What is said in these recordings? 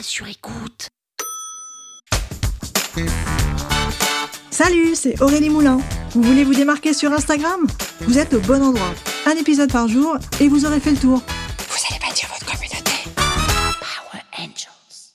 Sur écoute. Salut, c'est Aurélie Moulin. Vous voulez vous démarquer sur Instagram? Vous êtes au bon endroit. Un épisode par jour et vous aurez fait le tour. Vous allez bâtir votre communauté. Power Angels.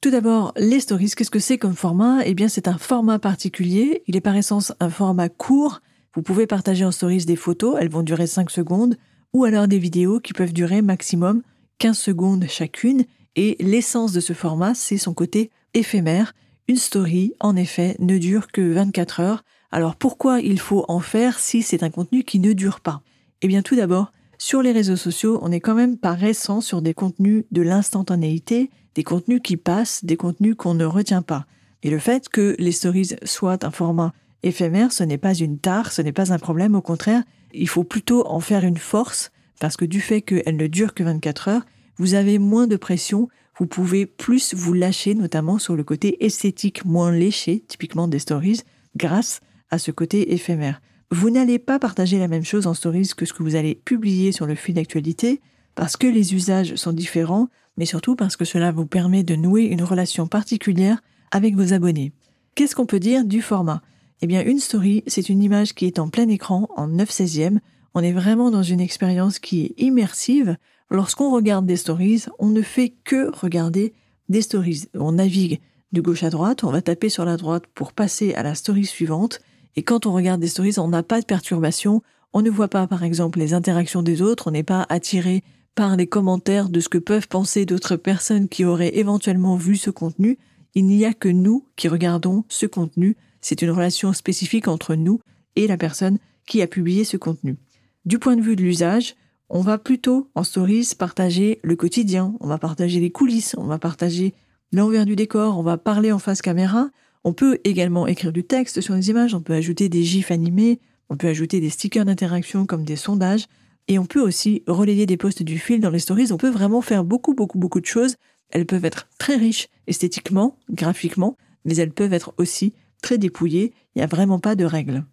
Tout d'abord, les stories, qu'est-ce que c'est comme format? Eh bien, c'est un format particulier. Il est par essence un format court. Vous pouvez partager en stories des photos, elles vont durer 5 secondes, ou alors des vidéos qui peuvent durer maximum 15 secondes chacune. Et l'essence de ce format, c'est son côté éphémère. Une story, en effet, ne dure que 24 heures. Alors pourquoi il faut en faire si c'est un contenu qui ne dure pas? Eh bien tout d'abord, sur les réseaux sociaux, on est quand même par essence sur des contenus de l'instantanéité, des contenus qui passent, des contenus qu'on ne retient pas. Et le fait que les stories soient un format éphémère, ce n'est pas une tare, ce n'est pas un problème, au contraire, il faut plutôt en faire une force, parce que du fait qu'elles ne durent que 24 heures, vous avez moins de pression, vous pouvez plus vous lâcher, notamment sur le côté esthétique moins léché, typiquement des stories, grâce à ce côté éphémère. Vous n'allez pas partager la même chose en stories que ce que vous allez publier sur le fil d'actualité, parce que les usages sont différents, mais surtout parce que cela vous permet de nouer une relation particulière avec vos abonnés. Qu'est-ce qu'on peut dire du format? Eh bien, une story, c'est une image qui est en plein écran, en 9 16e. On est vraiment dans une expérience qui est immersive, Lorsqu'on regarde des stories, on ne fait que regarder des stories. On navigue de gauche à droite, on va taper sur la droite pour passer à la story suivante. Et quand on regarde des stories, on n'a pas de perturbation. On ne voit pas, par exemple, les interactions des autres. On n'est pas attiré par les commentaires de ce que peuvent penser d'autres personnes qui auraient éventuellement vu ce contenu. Il n'y a que nous qui regardons ce contenu. C'est une relation spécifique entre nous et la personne qui a publié ce contenu. Du point de vue de l'usage, on va plutôt en stories partager le quotidien, on va partager les coulisses, on va partager l'envers du décor, on va parler en face caméra. On peut également écrire du texte sur les images, on peut ajouter des gifs animés, on peut ajouter des stickers d'interaction comme des sondages, et on peut aussi relayer des posts du fil dans les stories. On peut vraiment faire beaucoup, beaucoup, beaucoup de choses. Elles peuvent être très riches esthétiquement, graphiquement, mais elles peuvent être aussi très dépouillées. Il n'y a vraiment pas de règles.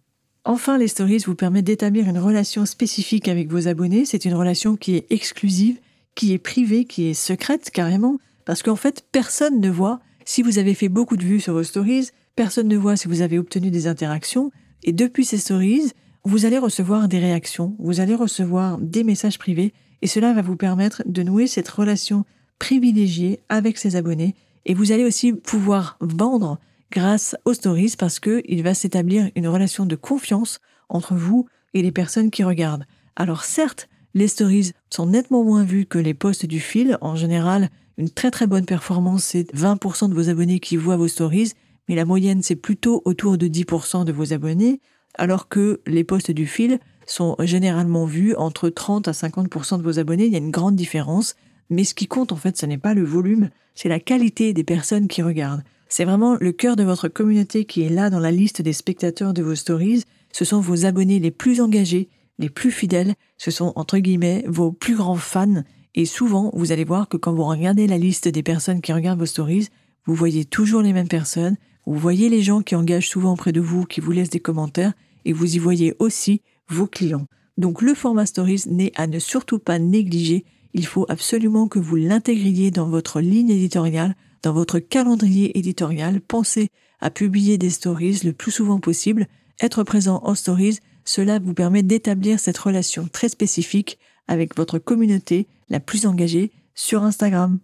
Enfin, les stories vous permettent d'établir une relation spécifique avec vos abonnés. C'est une relation qui est exclusive, qui est privée, qui est secrète carrément, parce qu'en fait, personne ne voit. Si vous avez fait beaucoup de vues sur vos stories, personne ne voit si vous avez obtenu des interactions, et depuis ces stories, vous allez recevoir des réactions, vous allez recevoir des messages privés, et cela va vous permettre de nouer cette relation privilégiée avec ses abonnés, et vous allez aussi pouvoir vendre grâce aux stories parce que il va s'établir une relation de confiance entre vous et les personnes qui regardent. Alors certes, les stories sont nettement moins vues que les posts du fil. En général, une très très bonne performance, c'est 20% de vos abonnés qui voient vos stories, mais la moyenne, c'est plutôt autour de 10% de vos abonnés, alors que les posts du fil sont généralement vus entre 30 à 50% de vos abonnés. Il y a une grande différence. Mais ce qui compte, en fait, ce n'est pas le volume, c'est la qualité des personnes qui regardent. C'est vraiment le cœur de votre communauté qui est là dans la liste des spectateurs de vos stories. Ce sont vos abonnés les plus engagés, les plus fidèles. Ce sont, entre guillemets, vos plus grands fans. Et souvent, vous allez voir que quand vous regardez la liste des personnes qui regardent vos stories, vous voyez toujours les mêmes personnes. Vous voyez les gens qui engagent souvent près de vous, qui vous laissent des commentaires. Et vous y voyez aussi vos clients. Donc le format stories n'est à ne surtout pas négliger. Il faut absolument que vous l'intégriez dans votre ligne éditoriale dans votre calendrier éditorial, pensez à publier des stories le plus souvent possible. Être présent en stories, cela vous permet d'établir cette relation très spécifique avec votre communauté la plus engagée sur Instagram.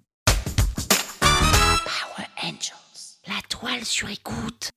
Power Angels, la toile sur écoute.